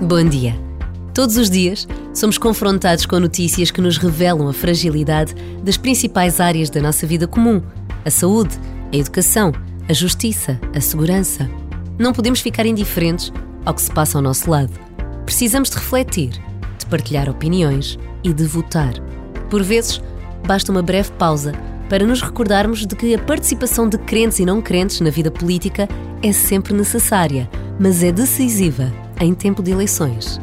Bom dia. Todos os dias somos confrontados com notícias que nos revelam a fragilidade das principais áreas da nossa vida comum: a saúde, a educação, a justiça, a segurança. Não podemos ficar indiferentes ao que se passa ao nosso lado. Precisamos de refletir, de partilhar opiniões e de votar. Por vezes, basta uma breve pausa para nos recordarmos de que a participação de crentes e não crentes na vida política é sempre necessária, mas é decisiva em tempo de eleições.